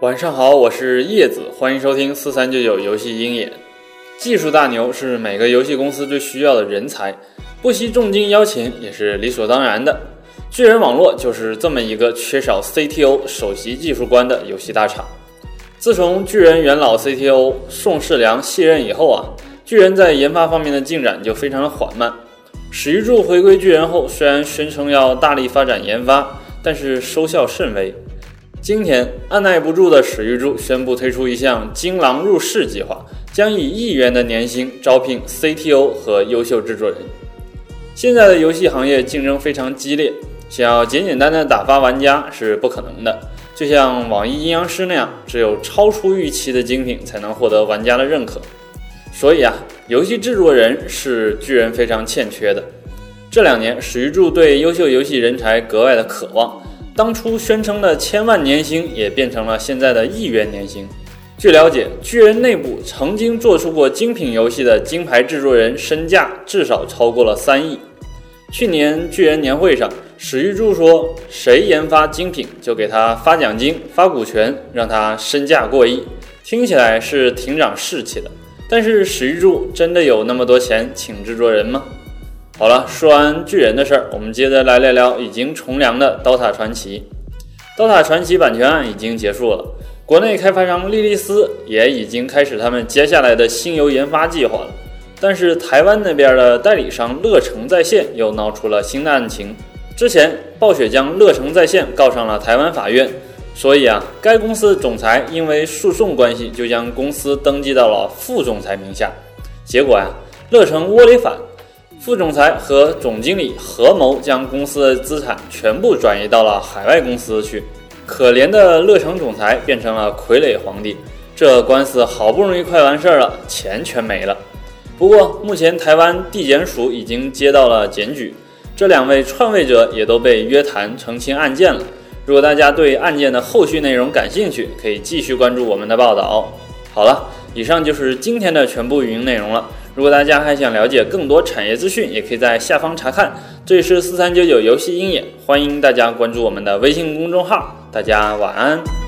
晚上好，我是叶子，欢迎收听四三九九游戏鹰眼。技术大牛是每个游戏公司最需要的人才，不惜重金邀请也是理所当然的。巨人网络就是这么一个缺少 CTO 首席技术官的游戏大厂。自从巨人元老 CTO 宋世良卸任以后啊，巨人在研发方面的进展就非常的缓慢。史玉柱回归巨人后，虽然宣称要大力发展研发，但是收效甚微。今天按耐不住的史玉柱宣布推出一项“金狼入室”计划，将以亿元的年薪招聘 CTO 和优秀制作人。现在的游戏行业竞争非常激烈，想要简简单单打发玩家是不可能的。就像网易阴阳师那样，只有超出预期的精品才能获得玩家的认可。所以啊，游戏制作人是巨人非常欠缺的。这两年，史玉柱对优秀游戏人才格外的渴望。当初宣称的千万年薪也变成了现在的亿元年薪。据了解，巨人内部曾经做出过精品游戏的金牌制作人身价至少超过了三亿。去年巨人年会上，史玉柱说：“谁研发精品，就给他发奖金、发股权，让他身价过亿。”听起来是挺长士气的。但是史玉柱真的有那么多钱请制作人吗？好了，说完巨人的事儿，我们接着来聊聊已经从良的《刀塔传奇》。《刀塔传奇》版权案已经结束了，国内开发商莉莉丝也已经开始他们接下来的新游研发计划了。但是台湾那边的代理商乐城在线又闹出了新的案情。之前暴雪将乐城在线告上了台湾法院，所以啊，该公司总裁因为诉讼关系，就将公司登记到了副总裁名下。结果呀，乐城窝里反。副总裁和总经理合谋将公司的资产全部转移到了海外公司去，可怜的乐城总裁变成了傀儡皇帝。这官司好不容易快完事儿了，钱全没了。不过目前台湾地检署已经接到了检举，这两位篡位者也都被约谈澄清案件了。如果大家对案件的后续内容感兴趣，可以继续关注我们的报道。好了，以上就是今天的全部语音内容了。如果大家还想了解更多产业资讯，也可以在下方查看。这里是四三九九游戏鹰眼，欢迎大家关注我们的微信公众号。大家晚安。